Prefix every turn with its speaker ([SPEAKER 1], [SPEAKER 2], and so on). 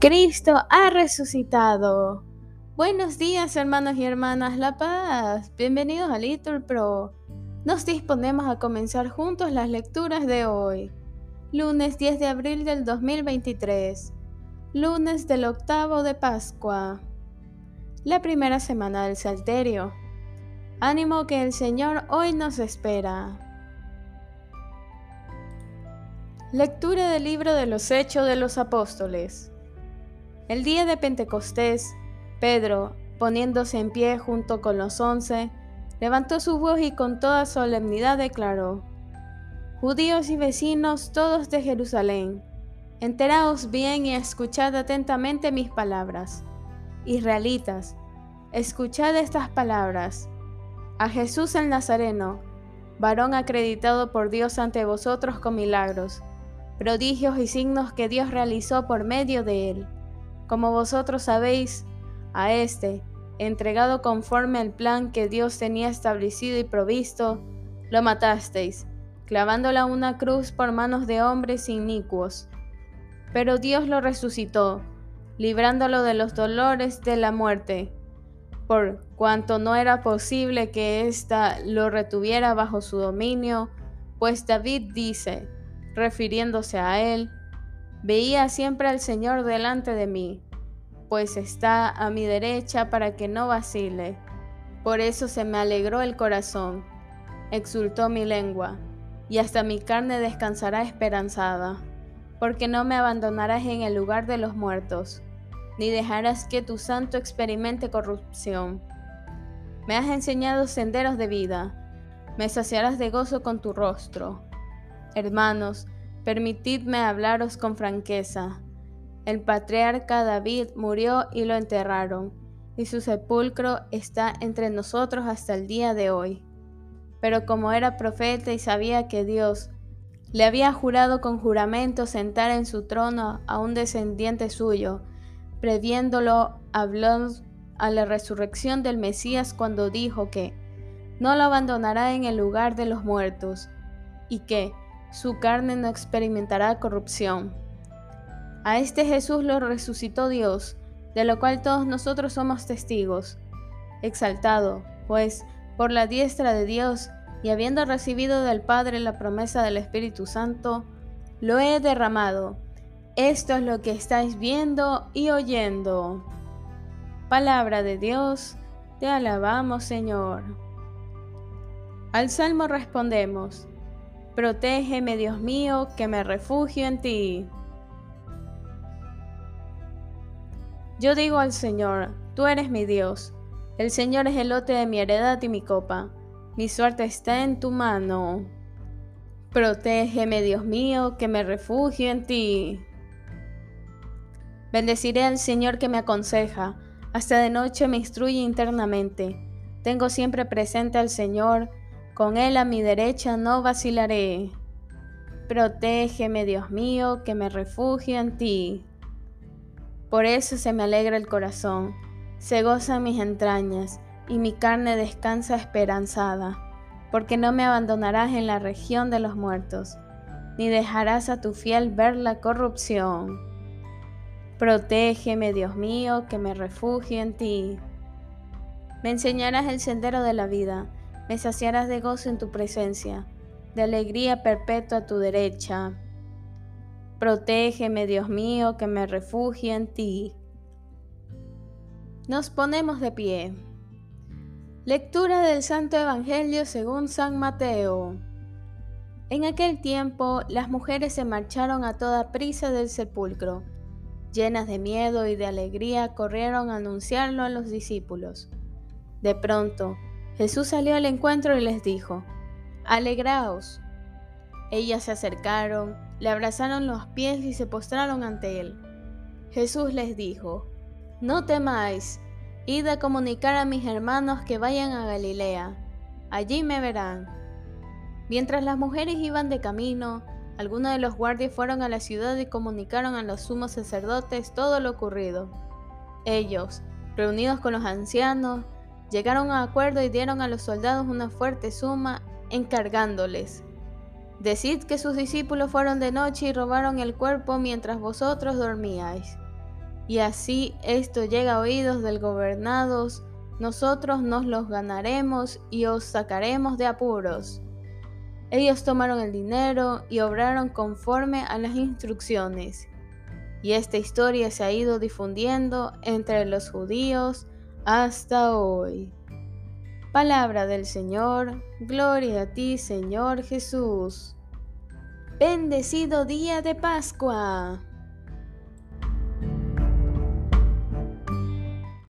[SPEAKER 1] Cristo ha resucitado. Buenos días hermanos y hermanas La Paz. Bienvenidos a Little Pro. Nos disponemos a comenzar juntos las lecturas de hoy. Lunes 10 de abril del 2023. Lunes del octavo de Pascua. La primera semana del Salterio. Ánimo que el Señor hoy nos espera. Lectura del libro de los Hechos de los Apóstoles. El día de Pentecostés, Pedro, poniéndose en pie junto con los once, levantó su voz y con toda solemnidad declaró, Judíos y vecinos todos de Jerusalén, enteraos bien y escuchad atentamente mis palabras. Israelitas, escuchad estas palabras. A Jesús el Nazareno, varón acreditado por Dios ante vosotros con milagros, prodigios y signos que Dios realizó por medio de él como vosotros sabéis, a este, entregado conforme al plan que Dios tenía establecido y provisto, lo matasteis, clavándola una cruz por manos de hombres inicuos. Pero Dios lo resucitó, librándolo de los dolores de la muerte, por cuanto no era posible que ésta lo retuviera bajo su dominio, pues David dice, refiriéndose a él, Veía siempre al Señor delante de mí, pues está a mi derecha para que no vacile. Por eso se me alegró el corazón, exultó mi lengua, y hasta mi carne descansará esperanzada, porque no me abandonarás en el lugar de los muertos, ni dejarás que tu santo experimente corrupción. Me has enseñado senderos de vida, me saciarás de gozo con tu rostro. Hermanos, Permitidme hablaros con franqueza. El patriarca David murió y lo enterraron, y su sepulcro está entre nosotros hasta el día de hoy. Pero como era profeta y sabía que Dios le había jurado con juramento sentar en su trono a un descendiente suyo, previéndolo, habló a la resurrección del Mesías cuando dijo que no lo abandonará en el lugar de los muertos, y que, su carne no experimentará corrupción. A este Jesús lo resucitó Dios, de lo cual todos nosotros somos testigos. Exaltado, pues, por la diestra de Dios, y habiendo recibido del Padre la promesa del Espíritu Santo, lo he derramado. Esto es lo que estáis viendo y oyendo. Palabra de Dios, te alabamos Señor. Al Salmo respondemos, Protégeme, Dios mío, que me refugio en ti. Yo digo al Señor, tú eres mi Dios. El Señor es el lote de mi heredad y mi copa. Mi suerte está en tu mano. Protégeme, Dios mío, que me refugio en ti. Bendeciré al Señor que me aconseja, hasta de noche me instruye internamente. Tengo siempre presente al Señor, con él a mi derecha no vacilaré. Protégeme, Dios mío, que me refugio en ti. Por eso se me alegra el corazón, se gozan mis entrañas, y mi carne descansa esperanzada, porque no me abandonarás en la región de los muertos, ni dejarás a tu fiel ver la corrupción. Protégeme, Dios mío, que me refugio en ti. Me enseñarás el sendero de la vida me saciarás de gozo en tu presencia, de alegría perpetua a tu derecha. Protégeme, Dios mío, que me refugie en ti. Nos ponemos de pie. Lectura del Santo Evangelio según San Mateo. En aquel tiempo las mujeres se marcharon a toda prisa del sepulcro. Llenas de miedo y de alegría corrieron a anunciarlo a los discípulos. De pronto, Jesús salió al encuentro y les dijo, Alegraos. Ellas se acercaron, le abrazaron los pies y se postraron ante él. Jesús les dijo, No temáis, id a comunicar a mis hermanos que vayan a Galilea, allí me verán. Mientras las mujeres iban de camino, algunos de los guardias fueron a la ciudad y comunicaron a los sumos sacerdotes todo lo ocurrido. Ellos, reunidos con los ancianos, Llegaron a acuerdo y dieron a los soldados una fuerte suma, encargándoles. Decid que sus discípulos fueron de noche y robaron el cuerpo mientras vosotros dormíais. Y así esto llega a oídos del gobernados, nosotros nos los ganaremos y os sacaremos de apuros. Ellos tomaron el dinero y obraron conforme a las instrucciones. Y esta historia se ha ido difundiendo entre los judíos hasta hoy. Palabra del Señor, gloria a ti Señor Jesús. Bendecido día de Pascua.